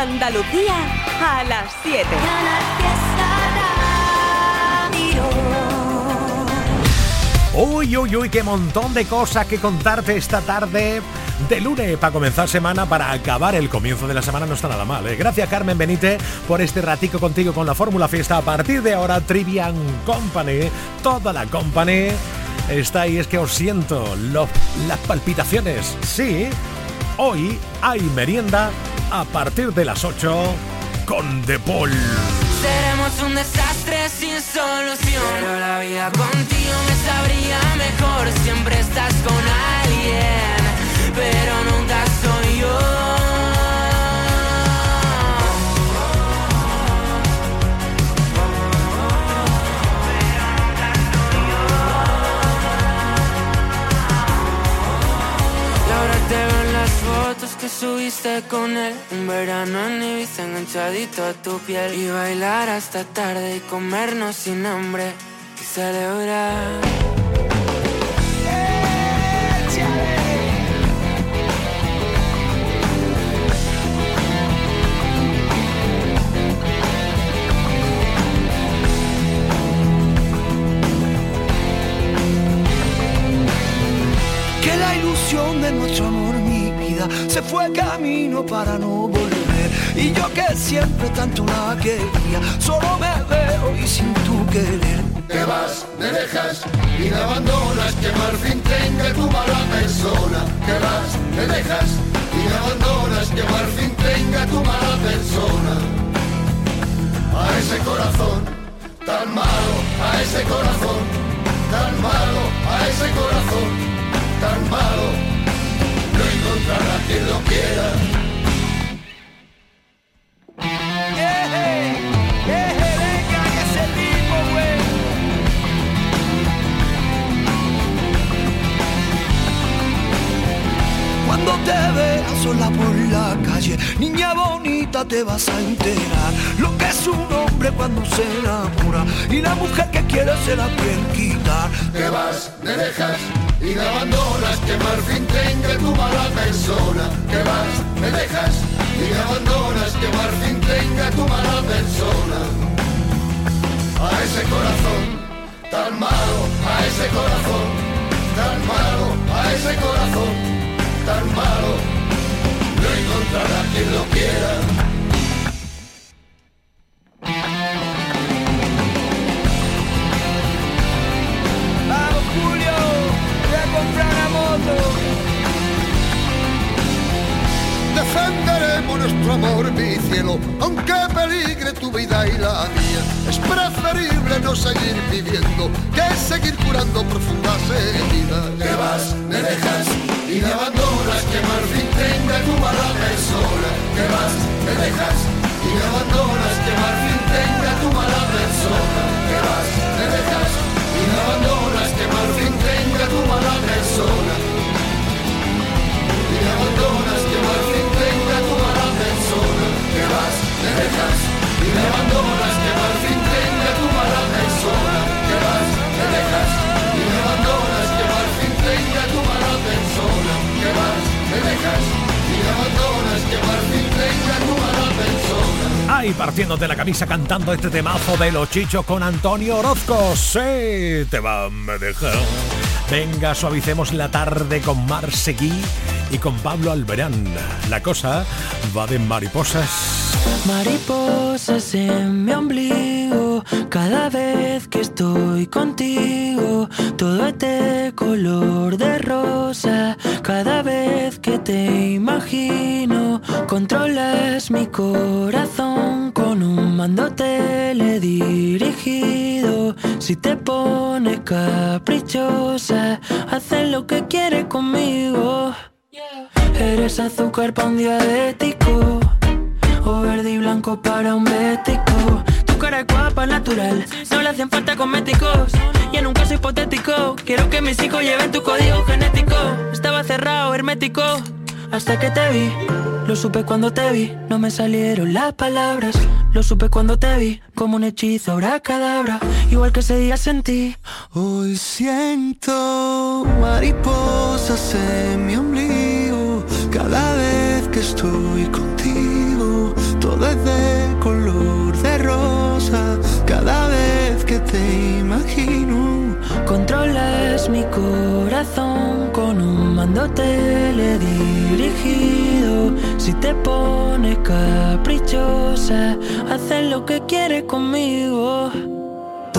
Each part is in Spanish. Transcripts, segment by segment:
Andalucía a las 7. Uy, uy, uy, qué montón de cosas que contarte esta tarde de lunes para comenzar semana, para acabar el comienzo de la semana no está nada mal. ¿eh? Gracias Carmen Benítez por este ratico contigo con la Fórmula Fiesta. A partir de ahora, Trivian Company, toda la company está ahí. Es que os siento las palpitaciones. Sí, hoy hay merienda a partir de las 8 con The Paul. Seremos un desastre sin solución. Pero la vida contigo me sabría mejor. Siempre estás con alguien, pero nunca soy yo. Que subiste con él. Un verano en Ibiza enganchadito a tu piel. Y bailar hasta tarde y comernos sin hambre. Y celebrar. Que la ilusión de nuestro amor se fue camino para no volver. Y yo que siempre tanto la quería, solo me veo y sin tu querer. Te vas, me dejas y me abandonas, que al fin tenga tu mala persona. Te vas, me dejas y me abandonas, que al fin tenga tu mala persona. A ese corazón tan malo, a ese corazón tan malo, a ese corazón tan malo encontrará quien lo quiera. Cuando te veas sola por la calle, niña bonita te vas a enterar lo que es un hombre cuando se enamora y la mujer que quiere se la quiere quitar. Te vas, me dejas y me abandonas, que al fin tenga tu mala persona. Que vas, me dejas y me abandonas, que al fin tenga tu mala persona. A ese corazón tan malo, a ese corazón tan malo, a ese corazón tan malo, no encontrará quien lo quiera. Defenderemos nuestro amor, mi cielo, aunque peligre tu vida y la mía. Es preferible no seguir viviendo que seguir curando profundas heridas. Te vas, me dejas y me abandonas, que mal fin tenga tu mala persona. Te vas, me dejas y me abandonas, que mal fin tenga tu mala persona. Te vas, me dejas y me abandonas, que mal fin tenga tu mala persona. Y me abandonas, fin persona. Vas, me dejas y me abandonas, me dejas me me dejas me. Ahí la camisa cantando este temazo de los chichos con Antonio Orozco. Sí, te va a dejar. Venga, suavicemos la tarde con Mar Seguí y con Pablo Alberán. La cosa va de mariposas. Mariposas en mi ombligo, cada vez que estoy contigo, todo este color de rosa, cada vez que te imagino, controlas mi corazón con un mando teledirigido. Si te pones caprichosa, haces lo que quieres conmigo. Eres azúcar para un diabético o verde y blanco para un bético. Cara es guapa, natural, no le hacen falta cosméticos. Y en un caso hipotético, quiero que mis hijos lleven tu código genético. Estaba cerrado, hermético, hasta que te vi. Lo supe cuando te vi, no me salieron las palabras. Lo supe cuando te vi, como un hechizo, cadabra. Igual que ese día sentí. Hoy siento mariposas en mi ombligo cada vez que estoy contigo todo es de color te imagino. Controlas mi corazón con un mando teledirigido. Si te pones caprichosa, haces lo que quieres conmigo.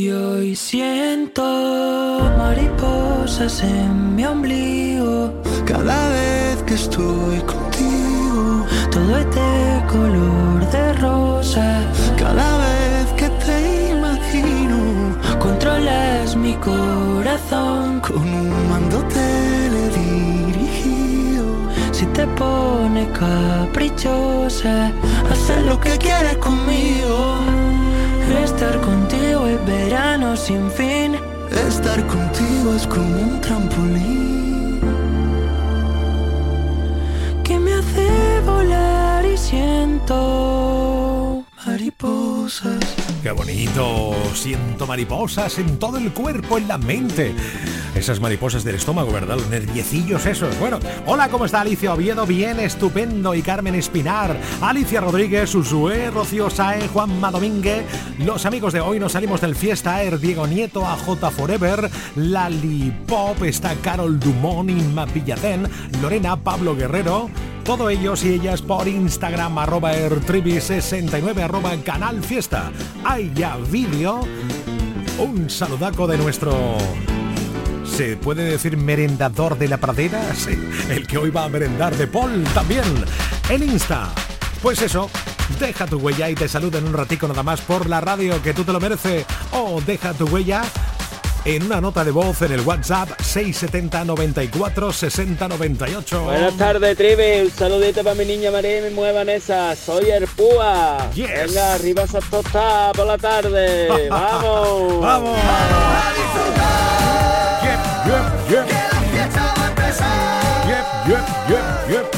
Y hoy siento mariposas en mi ombligo. Cada vez que estoy contigo, todo es de color de rosa. cada vez que te imagino, Controlas mi corazón con un mando teledirigido. si te pones caprichosa. Hacer lo que quieres conmigo. Estar contigo verano sin fin. Estar contigo es como un trampolín. que me hace volar y siento Qué bonito. Siento mariposas en todo el cuerpo, en la mente. Esas mariposas del estómago, ¿verdad? Los nerviecillos esos. Bueno, hola, ¿cómo está Alicia Oviedo? Bien, estupendo. Y Carmen Espinar, Alicia Rodríguez, Usué, Rocío Sae, Juanma Domínguez. Los amigos de hoy nos salimos del Fiesta Air, Diego Nieto, AJ Forever, Lali Pop, está Carol Dumont, Inma Villatén, Lorena, Pablo Guerrero. Todo ellos y ellas por Instagram, arroba airtribi69, arroba canal fiesta. Hay ya vídeo. Un saludaco de nuestro ¿Se puede decir merendador de la pradera? Sí, el que hoy va a merendar de Paul también. En Insta. Pues eso, deja tu huella y te saludo en un ratico nada más por la radio que tú te lo mereces. O deja tu huella en una nota de voz en el WhatsApp 670 94 60 98. Buenas tardes, Trivi. Un saludito para mi niña María y mi mujer Vanessa. Soy el Púa. Yes. Venga, arriba esa tostada por la tarde. ¡Vamos! ¡Vamos! Yep, yep, yep. Yep, yep, yep, yep.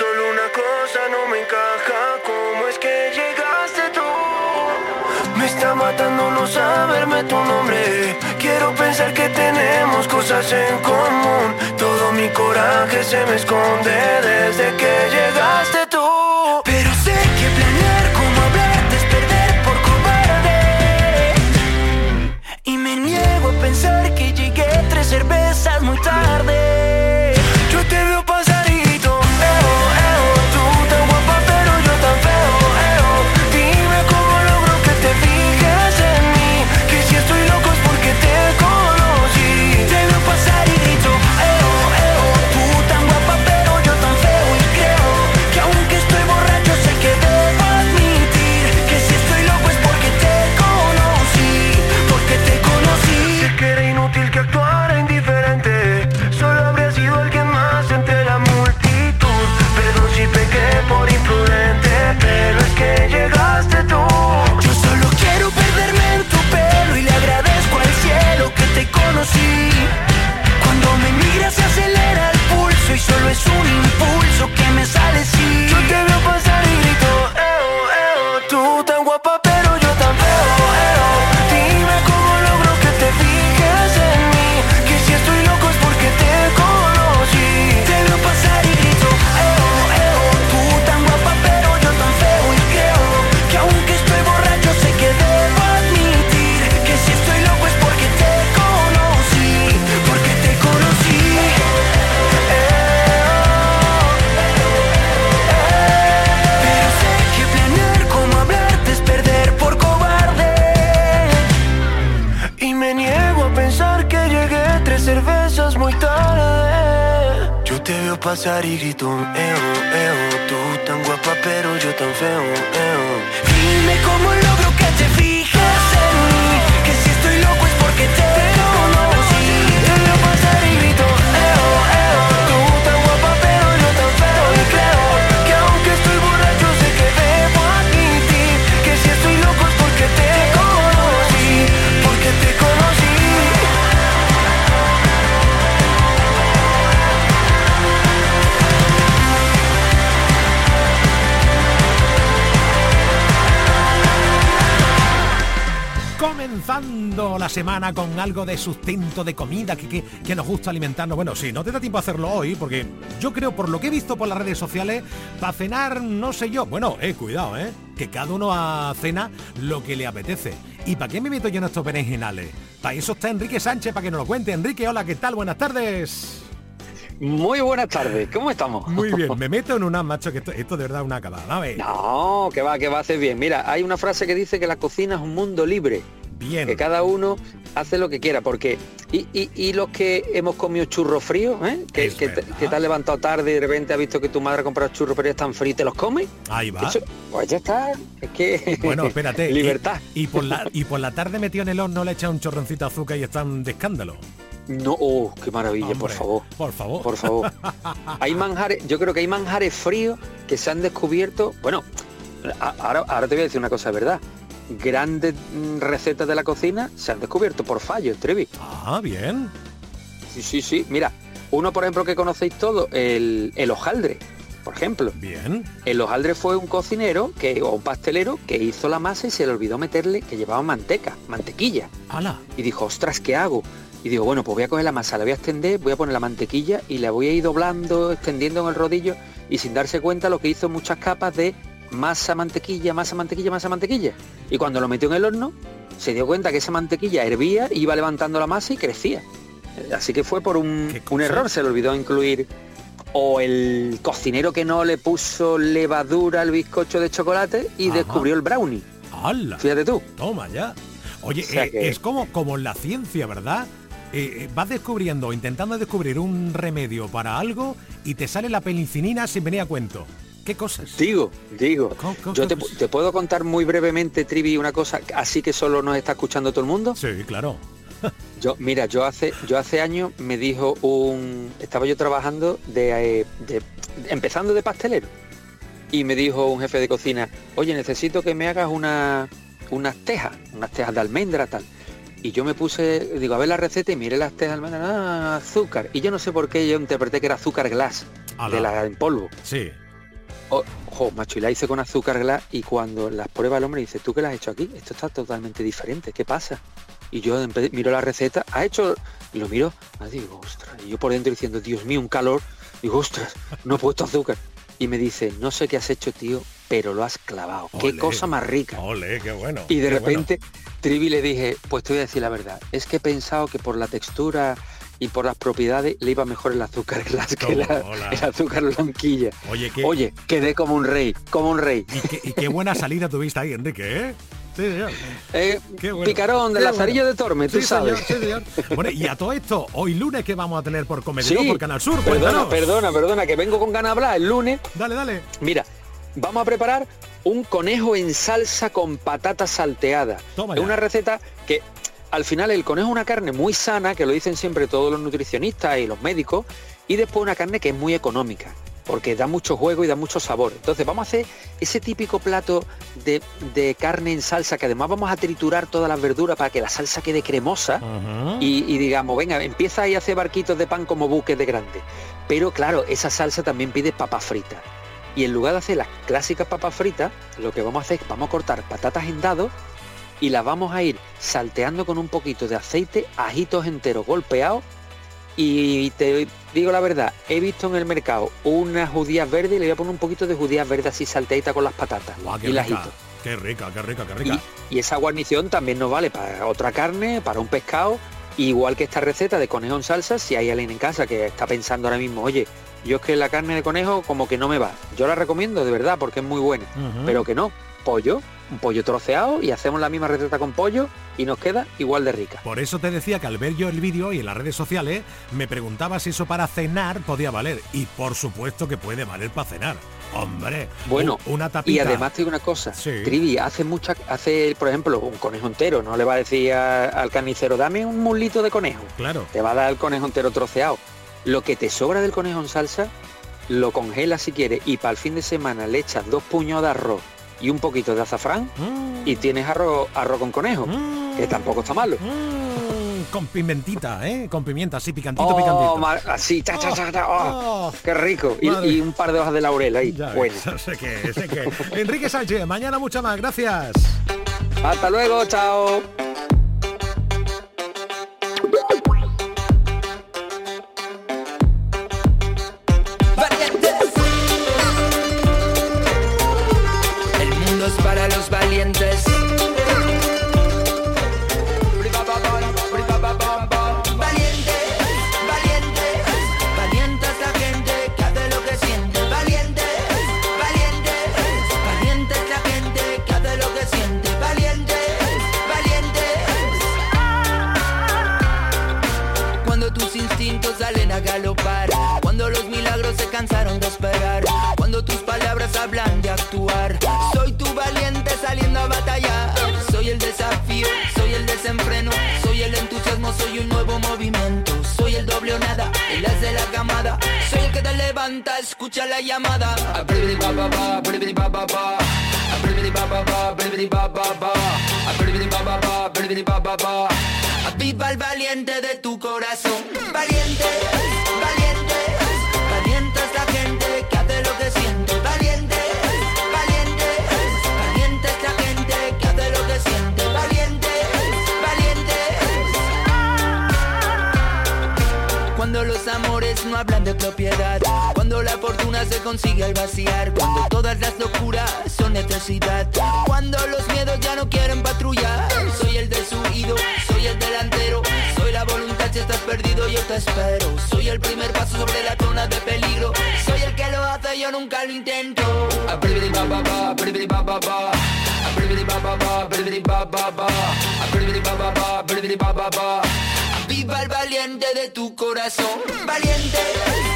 Solo una cosa no me encaja. ¿Cómo es que llegaste tú? Me está matando no saberme tu nombre. Quiero pensar que tenemos cosas en común. Todo mi coraje se me esconde desde que llegaste tú. Pero sé que planear como hablarte es perder por cobarde. Y me niego a pensar que llegué tres cervezas muy tarde. Pasar y grito, eo, eo, tú tan guapa pero yo tan feo, eo. Dime cómo Comenzando la semana con algo de sustento, de comida, que, que, que nos gusta alimentarnos. Bueno, sí, no te da tiempo a hacerlo hoy, porque yo creo, por lo que he visto por las redes sociales, para cenar, no sé yo. Bueno, eh, cuidado, eh, que cada uno a cena lo que le apetece. ¿Y para qué me meto yo en estos berenjenales? Para eso está Enrique Sánchez, para que nos lo cuente. Enrique, hola, ¿qué tal? Buenas tardes. Muy buenas tardes, ¿cómo estamos? Muy bien, me meto en una macho que esto, esto de verdad es una acabada. A ver. No, que va, que va a hacer bien. Mira, hay una frase que dice que la cocina es un mundo libre. Bien. Que cada uno hace lo que quiera, porque y, y- y los que hemos comido churros fríos, ¿eh? que, que te, verdad. que te has levantado tarde y de repente has visto que tu madre ha comprado churros pero ya están fríos y te los comes. Ahí va. Eso- pues ya está, es que Bueno, espérate. libertad. Y, por la, y por la tarde metido en el horno le echa un chorroncito de azúcar y están de escándalo. No, oh, qué maravilla, por favor. Por favor. Por favor. Hay manjares, yo creo que hay manjares fríos que se han descubierto. Bueno, ahora, ahora te voy a decir una cosa verdad. Grandes mm, recetas de la cocina se han descubierto por fallos, Trevi. Ah, bien. Sí, sí, sí. Mira, uno por ejemplo que conocéis todos, el, el hojaldre, por ejemplo. Bien. El hojaldre fue un cocinero que, o un pastelero que hizo la masa y se le olvidó meterle que llevaba manteca, mantequilla. ¡Hala! Y dijo, ostras, ¿qué hago? Y digo, bueno, pues voy a coger la masa, la voy a extender, voy a poner la mantequilla y la voy a ir doblando, extendiendo en el rodillo y sin darse cuenta lo que hizo muchas capas de masa, mantequilla, masa, mantequilla, masa, mantequilla. Y cuando lo metió en el horno, se dio cuenta que esa mantequilla hervía, iba levantando la masa y crecía. Eh, Así que fue por un, un error, se le olvidó incluir o el cocinero que no le puso levadura al bizcocho de chocolate y Ajá. descubrió el brownie. ¡Hala! Fíjate tú. Toma ya. Oye, O sea eh, que- es como, como en la ciencia, ¿verdad? Eh, vas descubriendo, intentando descubrir un remedio para algo y te sale la penicilina sin venir a cuento. ¿Qué cosas? Digo, digo. Yo te, puedo contar muy brevemente, Trivi, una cosa, así que solo nos está escuchando todo el mundo. Sí, claro. Yo, mira, yo hace, yo hace años me dijo un, estaba yo trabajando de, eh, de- empezando de pastelero y me dijo un jefe de cocina, oye, necesito que me hagas una, unas tejas, unas tejas de almendra tal. Y yo me puse, digo, a ver la receta y miré las tejas de almendra, ah, azúcar. Y yo no sé por qué yo interpreté que era azúcar glass, Ala. de la en polvo. Sí. Oh, jo, macho, y la hice con azúcar glass y cuando las prueba el hombre dice, ¿tú qué la has hecho aquí? Esto está totalmente diferente, ¿qué pasa? Y yo miro la receta, ha hecho, y lo miro, ah, digo, ostras, y yo por dentro diciendo, Dios mío, un calor, digo, ostras, no he puesto azúcar. Y me dice, no sé qué has hecho, tío, pero lo has clavado. Qué cosa más rica. Ole, qué bueno. Y de bueno. repente, Trivi le dije, pues te voy a decir la verdad, es que he pensado que por la textura y por las propiedades le iba mejor el azúcar que Toma, la- hola. el azúcar blanquilla. Oye, qué, Oye, quedé como un rey, como un rey. y qué, y qué buena salida tuviste ahí, Enrique, ¿eh? Sí, señor. Eh, bueno. Picarón de Lazarillo bueno. de Torme, tú Sí, sabes. señor, sí, señor. Bueno, y a todo esto, hoy lunes que vamos a tener por Comedia Sí, por Canal Sur, perdona, cuéntanos. perdona, perdona, que vengo con ganas de hablar el lunes. Dale, dale. Mira, vamos a preparar un conejo en salsa con patata salteada. Toma es una receta que al final el conejo es una carne muy sana, que lo dicen siempre todos los nutricionistas y los médicos, y después una carne que es muy económica, porque da mucho juego y da mucho sabor. Entonces vamos a hacer ese típico plato de, de carne en salsa, que además vamos a triturar todas las verduras para que la salsa quede cremosa y, y digamos, venga, empieza ahí a hacer barquitos de pan como buques de grande. Pero claro, esa salsa también pide papas fritas. Y en lugar de hacer las clásicas papas fritas, lo que vamos a hacer es vamos a cortar patatas en dados y las vamos a ir salteando con un poquito de aceite, ajitos enteros golpeados. Y te digo la verdad, he visto en el mercado unas judías verdes y le voy a poner un poquito de judías verdes así salteaditas con las patatas y rica. ajito. Qué rica, qué rica, qué rica. Y, y esa guarnición también nos vale para otra carne, para un pescado, igual que esta receta de conejo en salsa, si hay alguien en casa que está pensando ahora mismo, oye, yo es que la carne de conejo como que no me va. Yo la recomiendo de verdad porque es muy buena, pero que no, pollo, un pollo troceado y hacemos la misma receta con pollo y nos queda igual de rica. Por eso te decía que al ver yo el vídeo y en las redes sociales me preguntaba si eso para cenar podía valer. Y por supuesto que puede valer para cenar. Hombre, bueno, una tapita. Y además te digo una cosa, Trivi hace mucha, hace, por ejemplo, un conejo entero, no le va a decir al carnicero, dame un mulito de conejo. Claro. Te va a dar el conejo entero troceado. Lo que te sobra del conejo en salsa, lo congelas si quieres y para el fin de semana le echas dos puños de arroz y un poquito de azafrán mm. y tienes arroz, arroz con conejo, mm. que tampoco está malo. Mm. Con pimentita, ¿eh? Con pimienta, así picantito, oh, picantito. así, cha, cha, cha, oh, oh, qué rico. Y, un par de hojas de laurel ahí. bueno. sé que, sé que. Enrique Sánchez, mañana mucha más. Gracias. Hasta luego, chao. Viva el valiente de tu corazón, valiente, valiente, valiente es la gente que hace lo que siente, valiente, valiente, valiente es la gente que hace lo que siente, valiente, valiente. Cuando los amores no hablan de propiedad consigue al vaciar, cuando todas las locuras son necesidad, cuando los miedos ya no quieren patrullar. Soy el desuido, soy el delantero, soy la voluntad si estás perdido yo te espero. Soy el primer paso sobre la zona de peligro, soy el que lo hace yo nunca lo intento. Viva el valiente de tu corazón, valiente.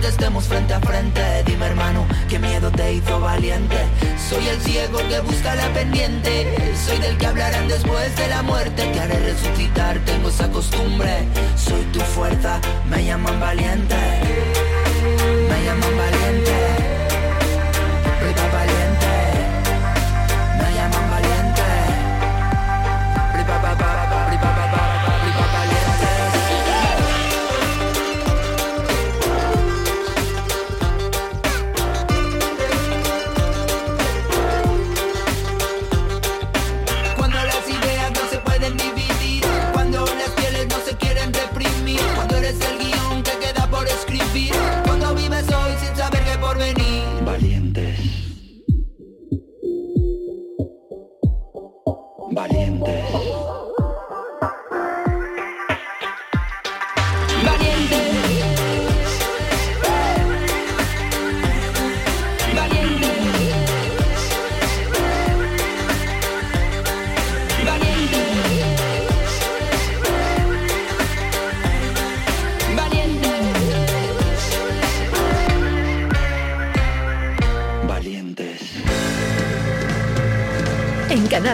Que estemos frente a frente. Dime hermano, qué miedo te hizo valiente. Soy el ciego que busca la pendiente. Soy del que hablarán después de la muerte. Te haré resucitar, tengo esa costumbre. Soy tu fuerza, me llaman valiente. Me llaman valiente.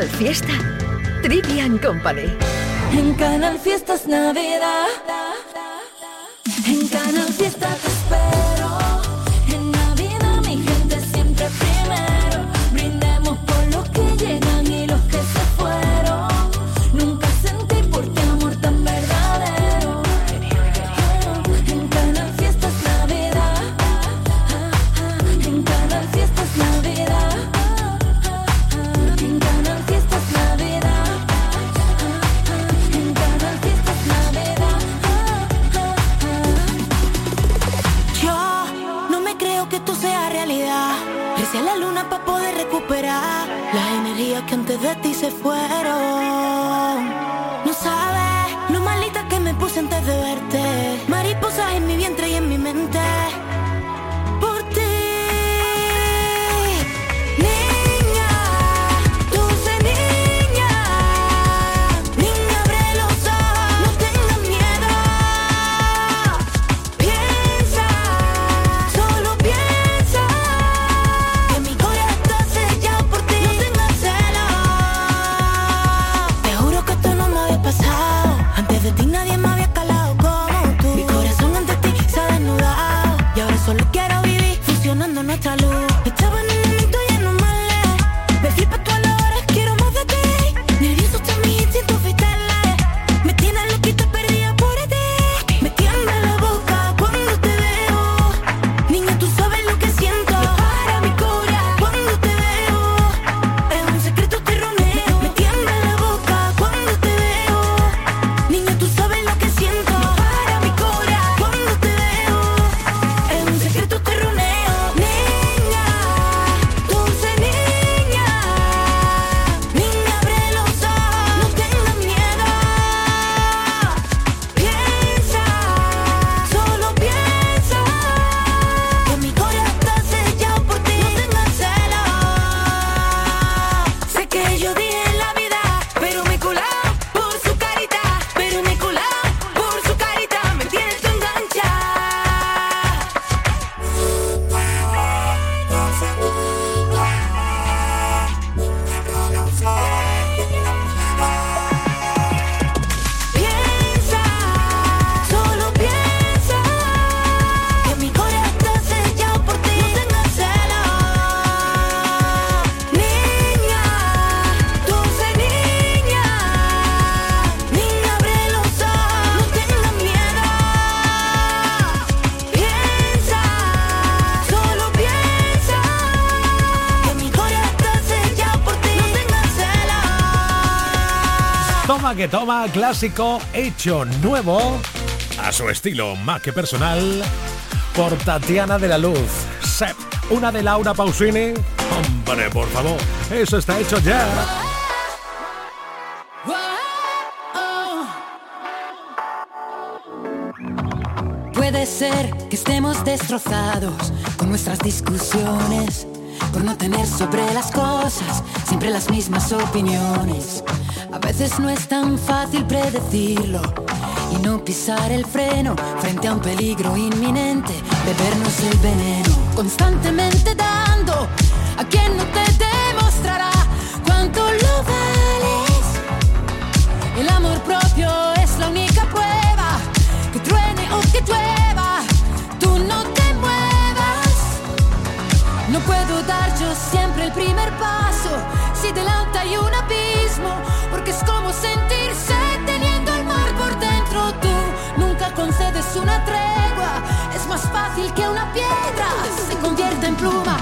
Fiesta. Trivian Company. En Canal Fiestas Navidad. Toma clásico hecho nuevo a su estilo más que personal por Tatiana de la Luz. Sep, una de Laura Pausini. Hombre, por favor, eso está hecho ya. Puede ser que estemos destrozados con nuestras discusiones, por no tener sobre las cosas siempre las mismas opiniones. Veces no es tan fácil predecirlo y no pisar el freno frente a un peligro inminente, bebernos el veneno, constantemente dando a quien no te demostrará cuánto lo vales. El amor propio es la única prueba que truene o que llueva, tú no te muevas. No puedo dar yo siempre el primer paso si delante hay un abismo porque es como sentirse teniendo el mar por dentro. Tú nunca concedes una tregua, es más fácil que una piedra se convierta en pluma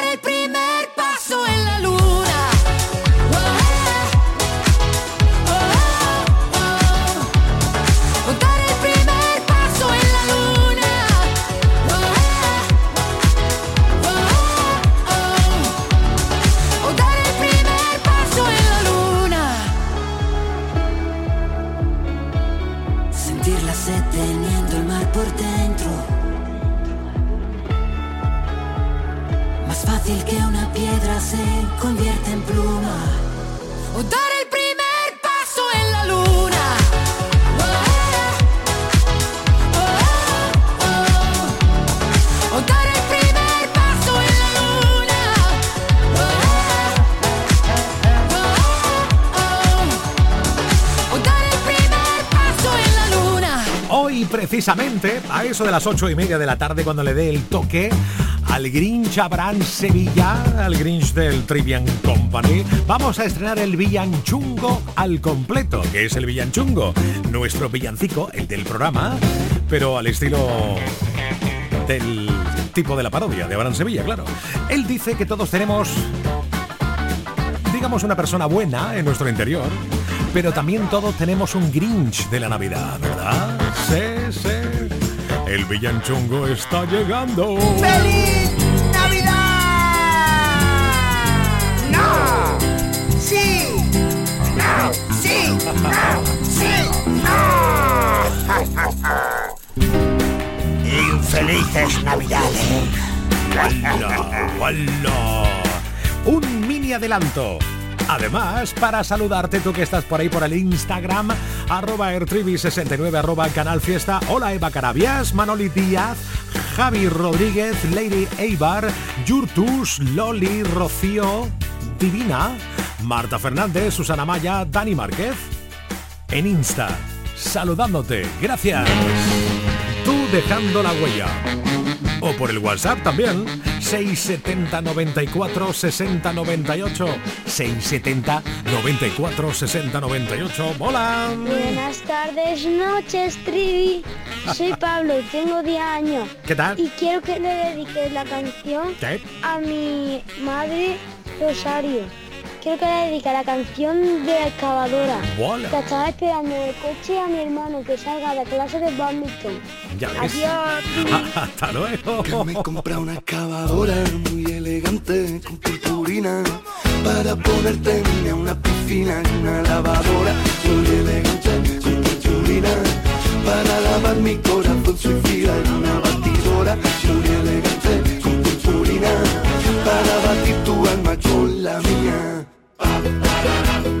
Eso de las ocho y media de la tarde, cuando le dé el toque al Grinch Abraham Sevilla, al Grinch del Trivian Company, vamos a estrenar el villanchungo al completo, que es el villanchungo, nuestro villancico, el del programa, pero al estilo del tipo de la parodia de Abraham Sevilla, claro. Él dice que todos tenemos, digamos, una persona buena en nuestro interior, pero también todos tenemos un Grinch de la Navidad, ¿verdad? Sí, sí. El villanchungo está llegando. ¡Feliz Navidad! ¡No! ¡Sí! ¡No! ¡Sí! ¡No! ¡Sí! ¡No! ¡Infelices Navidades! ¡Wala! ¡Wala! Un mini adelanto. Además, para saludarte tú que estás por ahí por el Instagram, arroba ertrivi69, arroba canal fiesta. Hola Eva Carabias, Manoli Díaz, Javi Rodríguez, Lady Eibar, Yurtus, Loli, Rocío, Divina, Marta Fernández, Susana Maya, Dani Márquez. En Insta, saludándote. Gracias. Tú dejando la huella. O por el WhatsApp también. 670 94 60 98. 670 94 60 98. ¡Hola! Buenas tardes, noches, Trivi. Soy Pablo y tengo 10 años. ¿Qué tal? Y quiero que le dediques la canción ¿Qué? a mi madre Rosario. Quiero que le dedique la canción de la excavadora. Bola. Que estaba esperando en el coche a mi hermano que salga de clase de badminton. Ya ves. Adiós. Hasta luego. Que me compra una excavadora muy elegante con purpurina para ponerte en una piscina y una lavadora muy elegante con purpurina para lavar mi corazón suicida en una batidora muy elegante con purpurina para batir tu alma con la mía. Bye.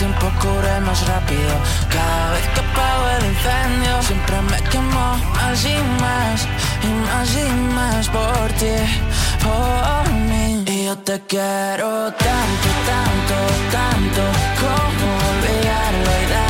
tiempo cure más rápido. Cada vez que apago el incendio, siempre me quemo más y más, y más y más por ti, por mí. Y yo te quiero tanto, tanto, tanto, como olvidarlo y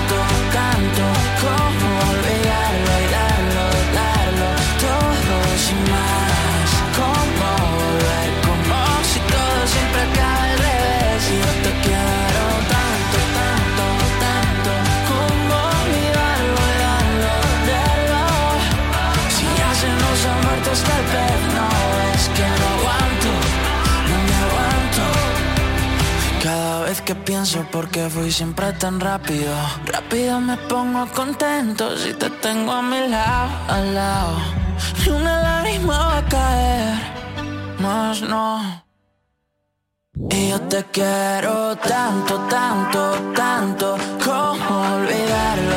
que pienso porque fui siempre tan rápido. Rápido me pongo contento si te tengo a mi lado, al lado. Y una lágrima va a caer, más no. Y yo te quiero tanto, tanto, tanto Como olvidarlo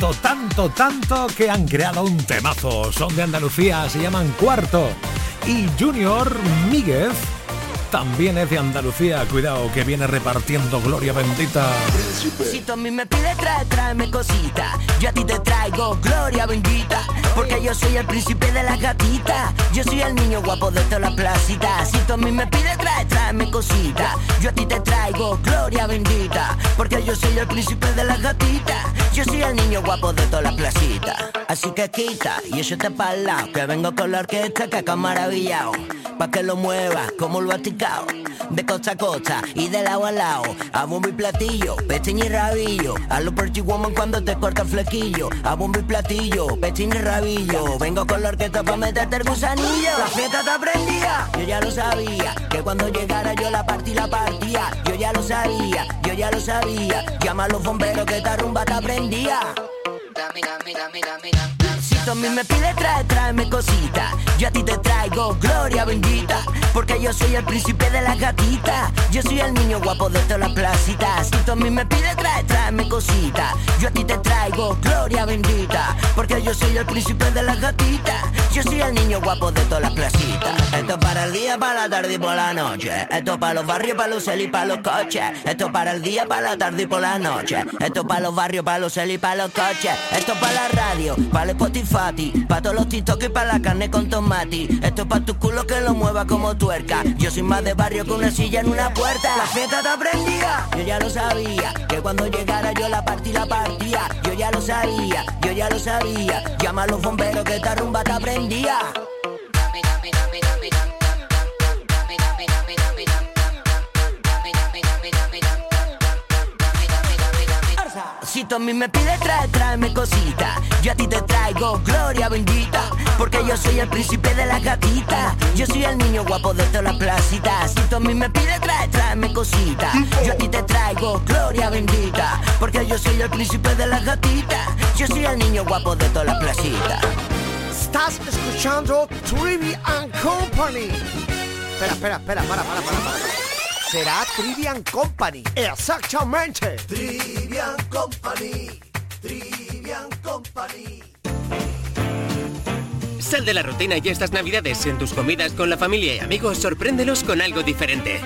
Tanto, tanto, tanto que han creado un temazo. Son de Andalucía, se llaman Cuarto. Y Junior Míguez también es de Andalucía. Cuidado que viene repartiendo gloria bendita. Si tú a mí me pides trae, tráeme cosita. Yo a ti te traigo gloria bendita. Porque yo soy el príncipe de las gatitas. Yo soy el niño guapo de toda la placita. Si tú a mí me pides trae, tráeme cosita. Yo a ti te traigo gloria bendita. Porque yo soy el príncipe de las gatitas. Yo soy el niño guapo de toda la placita. Así que quita y eso te para lado Que vengo con la orquesta que acá maravillado Pa' que lo muevas como lo De costa a costa y de lado a lado. A bombo y platillo, pestiño y rabillo. A lo pretty woman cuando te corta el flequillo. A bombo y platillo, pestiño y rabillo. Vengo con la orquesta pa' meterte el gusanillo. La fiesta te aprendía, yo ya lo sabía. Que cuando llegara yo la partí la partía. Yo ya lo sabía, yo ya lo sabía. Llama a los bomberos que esta rumba te aprendía a mí me pides trae, tráeme cosita. Yo a ti te traigo gloria bendita Porque yo soy el príncipe de las gatitas. Yo soy el niño guapo de todas las placitas. Si tú a mí me pides trae, tráeme cosita. Yo a ti te traigo gloria bendita Porque yo soy el príncipe de las gatitas. Yo soy el niño guapo de todas las placitas. Esto es para el día, para la tarde y por la noche. Esto es para los barrios, para los cel y para los coches. Esto es para el día, para la tarde y por la noche. Esto es para los barrios, para los cel y para los coches. Esto es para la radio, para el Spotify Para todos los TikTok y para la carne con tomate Esto es para tu culo que lo mueva como tuerca. Yo soy más de barrio que una silla en una puerta. La fiesta te aprendía, yo ya lo sabía Que cuando llegara yo la partí la partía. Yo ya lo sabía, yo ya lo sabía. Llama a los bomberos que esta rumba te aprendía Si tú a mí me pides trae, tráeme cosita. Yo a ti te traigo gloria bendita Porque yo soy el príncipe de las gatitas Yo soy el niño guapo de todas las placitas. Si tú mí me pides trae, tráeme cosita. Yo a ti te traigo gloria bendita Porque yo soy el príncipe de las gatitas Yo soy el niño guapo de todas las placitas. Estás escuchando Trivian and Company. Espera, espera, espera, para, para, para, para. Será Trivian Company. Exactamente. Trivian Company, Trivian Company. Sal de la rutina y estas navidades en tus comidas con la familia y amigos, sorpréndelos con algo diferente.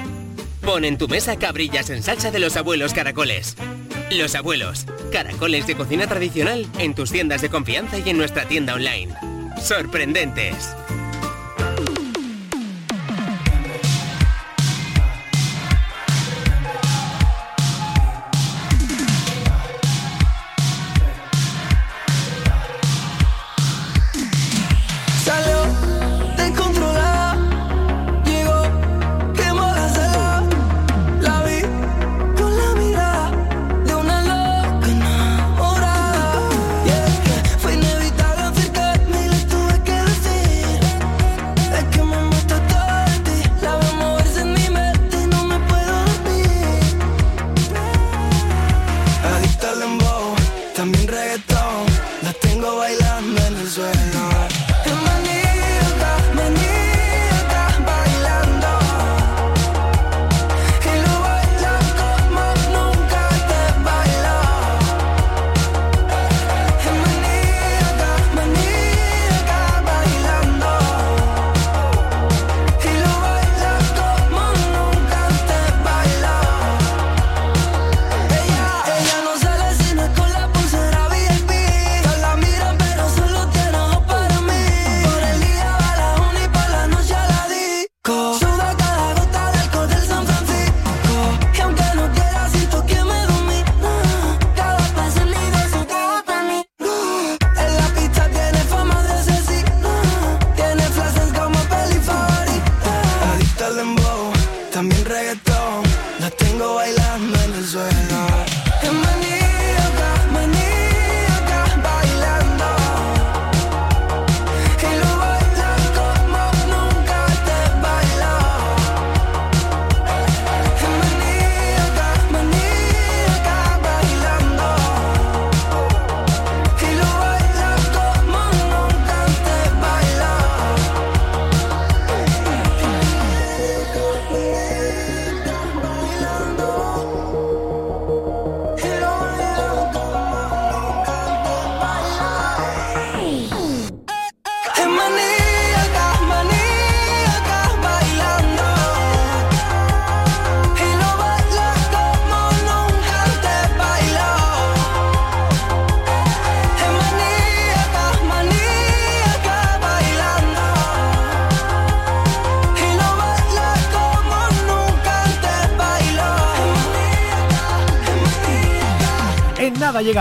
Pon en tu mesa cabrillas en salsa de los abuelos caracoles. Los abuelos, caracoles de cocina tradicional en tus tiendas de confianza y en nuestra tienda online. Sorprendentes.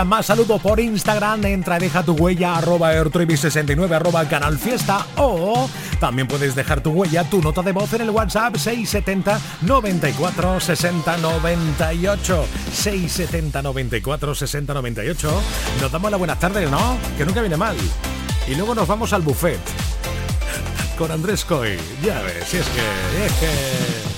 más saludos por Instagram, entra y deja tu huella arroba airtribi69 arroba canal fiesta o también puedes dejar tu huella, tu nota de voz en el WhatsApp 670 94 60 98 670 94 60 98 Nos damos la buenas tardes, ¿no? Que nunca viene mal. Y luego nos vamos al buffet con Andrés Coy. Ya ves, si es que... Es que...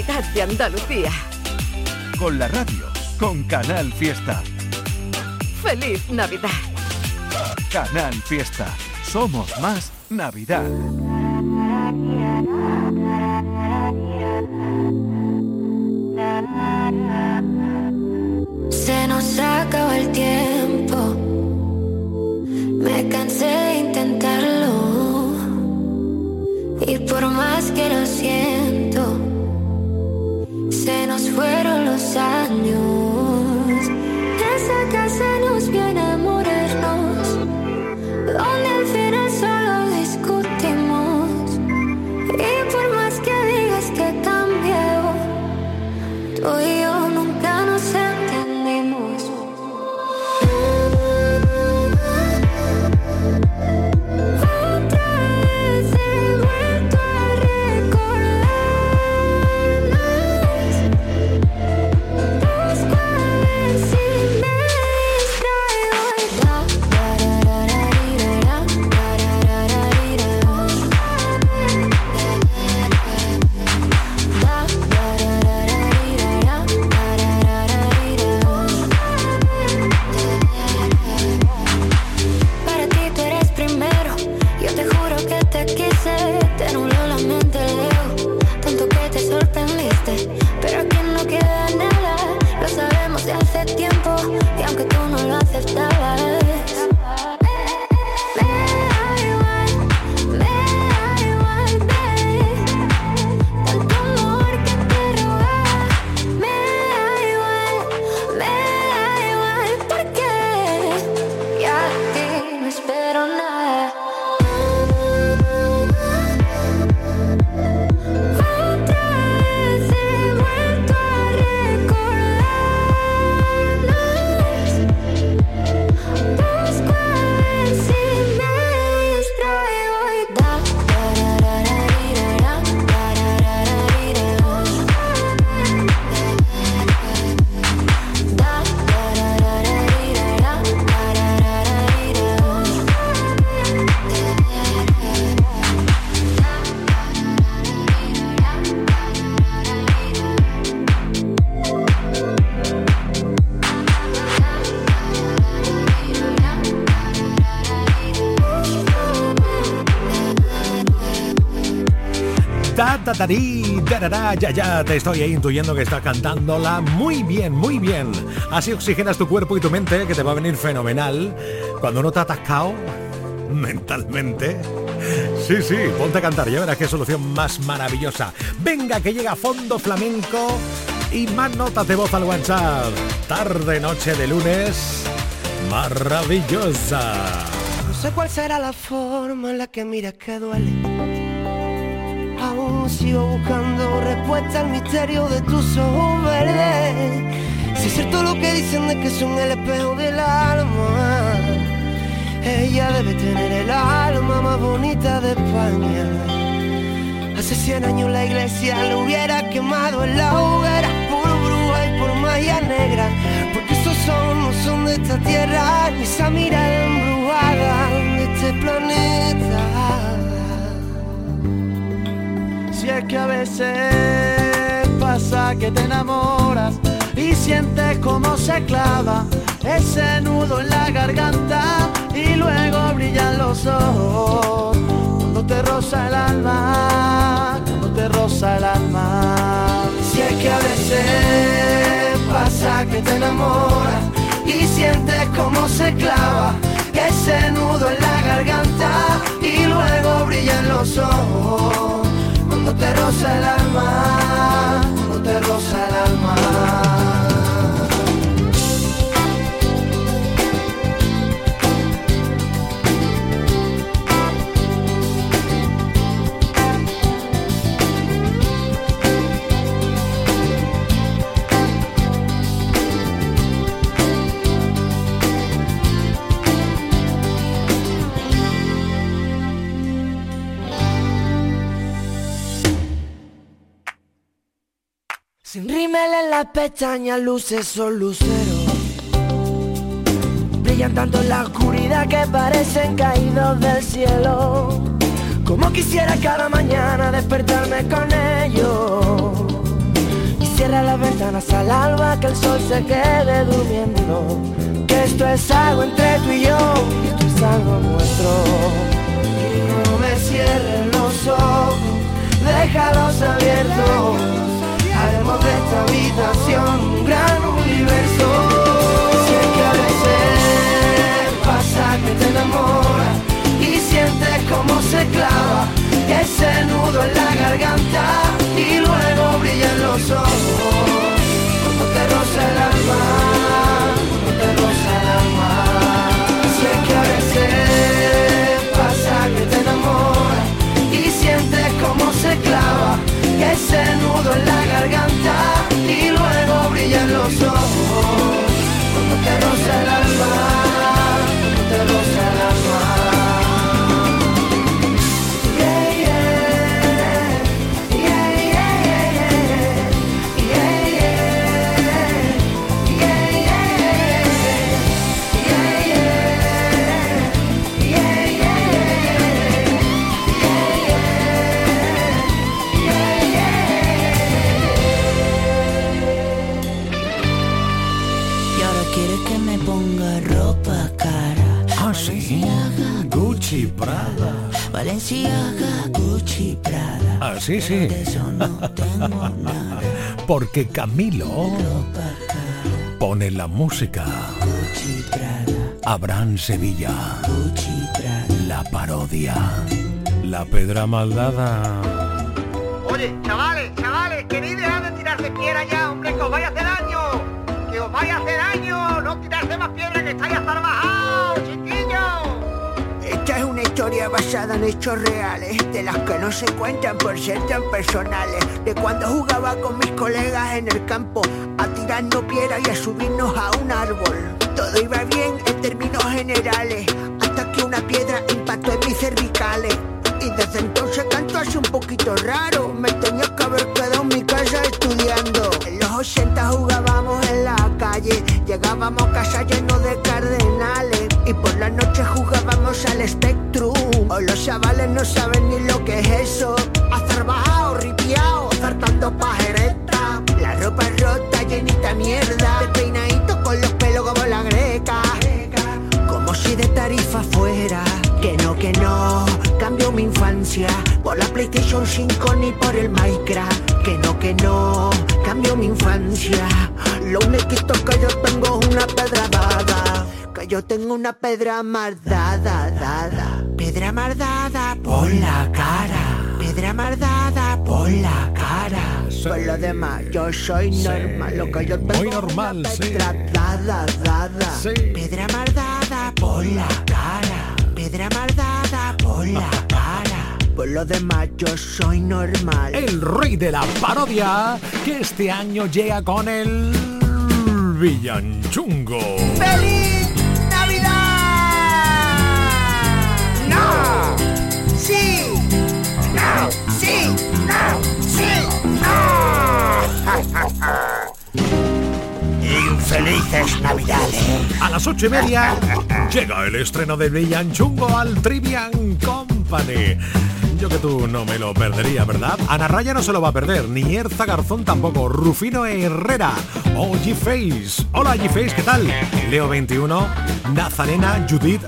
identidad de Andalucía. Con la radio, con Canal Fiesta. ¡Feliz Navidad! Canal Fiesta. Somos más Navidad. Ya te estoy ahí intuyendo que estás cantándola muy bien, muy bien. Así oxigenas tu cuerpo y tu mente, que te va a venir fenomenal. Cuando no te atascado mentalmente. Sí, sí, ponte a cantar, ya verás qué solución más maravillosa. Venga, que llega Fondo Flamenco y más notas de voz al WhatsApp. Tarde, noche de lunes, maravillosa. No sé cuál será la forma en la que miras que duele. Sigo buscando respuesta al misterio de tus ojos verdes. Si es cierto lo que dicen de que son el espejo del alma. Ella debe tener el alma más bonita de España. Hace 100 años la iglesia le hubiera quemado en la hoguera por bruja y por magia negra. Porque esos son, no son de esta tierra, ni esa mirada embrujada de este planeta. Es que a veces pasa que te enamoras y sientes como se clava ese nudo en la garganta y luego brillan los ojos cuando te roza el alma, cuando te roza el alma. Si es que a veces pasa que te enamoras y sientes como se clava ese nudo en la garganta y luego brillan los ojos cuando te roza el alma, cuando te roza el alma. Rímel en las pestañas, luces son luceros. Brillan tanto en la oscuridad que parecen caídos del cielo. Como quisiera cada mañana despertarme con ellos. Y cierra las ventanas al alba, que el sol se quede durmiendo. Que esto es algo entre tú y yo, y esto es algo nuestro. Y no me cierren los ojos, déjalos abiertos. Haremos de esta habitación un gran universo. Si es que a veces pasa que te enamoras y sientes como se clava ese nudo en la garganta y luego brillan los ojos. Nudo en la garganta y luego brillan los ojos cuando te roza el alma, sí. Porque Camilo pone la música. Abraham Sevilla. La parodia. La pedra maldada. Oye, chavales, chavales, queréis dejar de tirarse piedra ya, hombre, que os vaya a hacer daño. Que os vaya a hacer daño. No tirarse más piedra que estáis hasta historia basada en hechos reales, de las que no se cuentan por ser tan personales. De cuando jugaba con mis colegas en el campo, a tirarnos piedra y a subirnos a un árbol. Todo iba bien en términos generales, hasta que una piedra impactó en mis cervicales. Y desde entonces canto así un poquito raro, no saben ni lo que es eso. Azarbajado, ripiao, zartando pajereta. La ropa rota, llenita de mierda. El peinadito con los pelos como la greca. Como si de tarifa fuera. Que no, que no. Cambio mi infancia por la PlayStation PlayStation 5 ni por el Minecraft. Que no, que no, cambio mi infancia. Lo único que yo tengo es una pedra dada. Que yo tengo una pedra dada. Pedra mardada por la cara. Pedra mardada por la cara. Por lo demás, yo soy normal. Lo que yo tengo Muy normal, sí. una pedra dada, dada. Pedra mardada por la cara. Pedra mardada por la cara. Por lo demás, yo soy normal. El rey de la parodia que este año llega con el villanchungo. ¡Feliz ¡Sí! ¡No! ¡No! Infelices Navidades. A las ocho y media llega el estreno de Villanchungo al Trivian Company. Yo que tú no me lo perdería, ¿verdad? Ana Raya no se lo va a perder, ni Erza Garzón tampoco, Rufino Herrera o G-Face. Hola G-Face, ¿qué tal? Leo 21, Nazarena, Judith,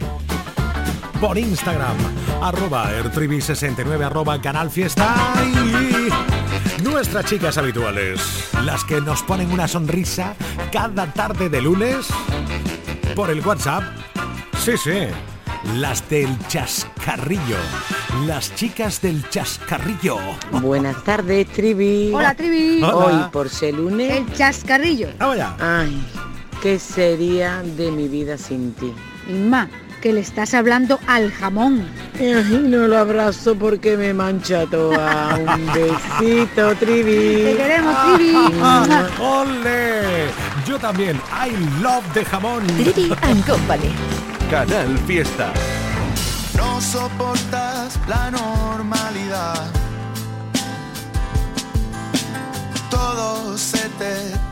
por Instagram, arroba ertrivi69, arroba canal fiesta y nuestras chicas habituales, las que nos ponen una sonrisa cada tarde de lunes por el WhatsApp. Sí, sí, las del chascarrillo, las chicas del chascarrillo. Buenas tardes, Trivi. Hola, Trivi. Hola. Hoy, por ser lunes... El chascarrillo. Vamos allá. Ay, ¿qué sería de mi vida sin ti? Inma, que le estás hablando al jamón. Ay, no lo abrazo porque me mancha toda. Un besito, Trivi. Te queremos, Trivi. ¡Ole! Yo también, I love de jamón. Trivi and Company. Canal Fiesta. No soportas la normalidad. Todo se te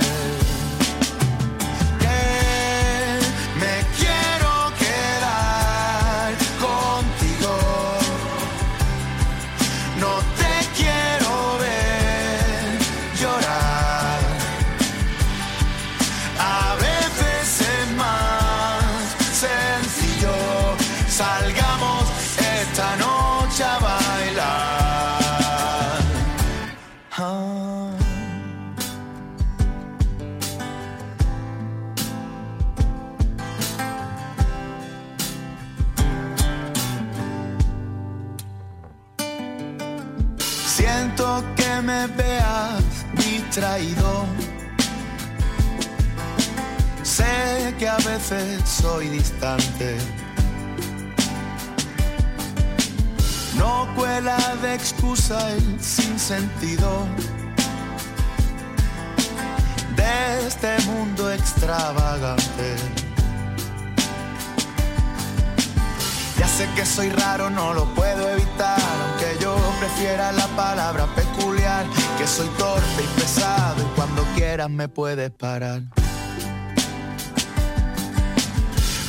distraído. Sé que a veces soy distante. No cuela de excusa el sinsentido de este mundo extravagante. Ya sé que soy raro, no lo puedo evitar, prefiera la palabra peculiar, que soy torpe y pesado y cuando quieras me puedes parar.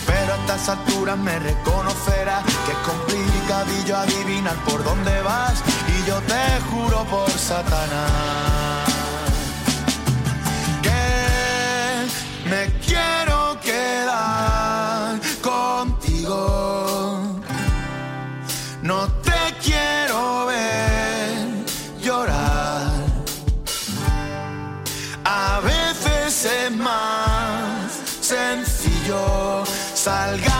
Pero a estas alturas me reconocerás que es complicadillo adivinar por dónde vas y yo te juro por Satanás que me quiero sencillo.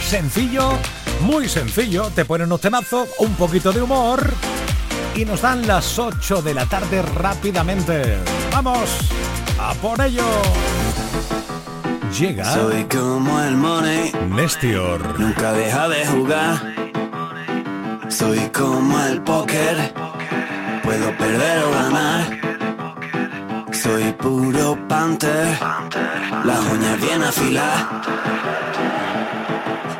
Sencillo, muy sencillo. Te ponen unos temazos, un poquito de humor. Y nos dan las 8 de la tarde rápidamente. ¡Vamos! ¡A por ello! Llega. Soy como el money. Nestior. Nunca deja de jugar. Soy como el póker. Puedo perder o ganar. Soy puro panther. Las uñas bien afiladas.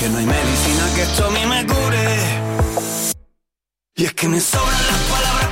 Que no hay medicina que esto a me cure. Y es que me sobran las palabras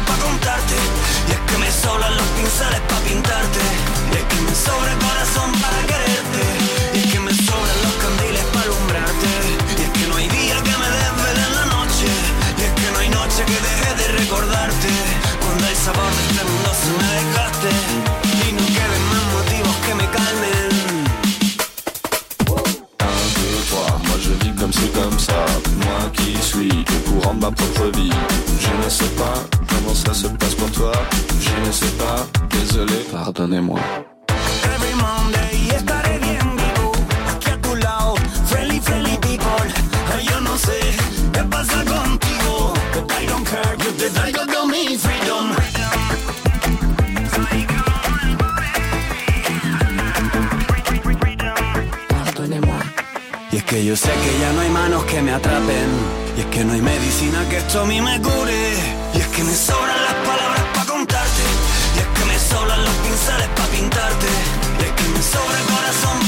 yo sé que ya no hay manos que me atrapen. Y es que no hay medicina que esto a mí me cure. Y es que me sobran las palabras para contarte. Y es que me sobran los pinceles para pintarte. Y es que me sobra el corazón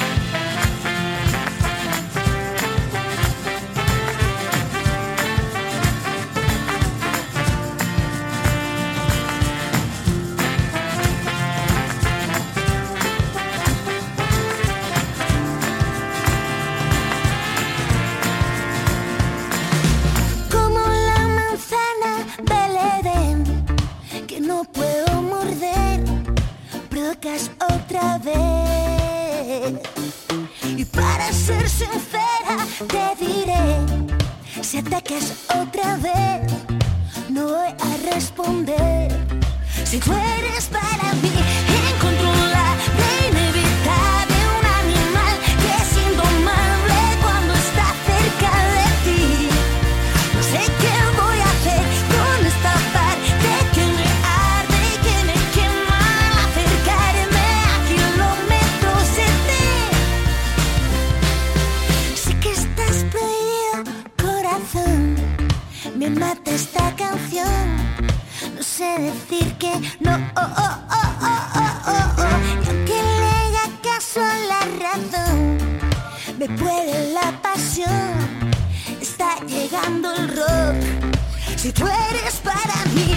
Sé decir que no. Oh, oh, oh, oh, oh, oh, oh. Y aunque le haga caso a la razón, me puede la pasión está llegando el rock. Si tú eres para mí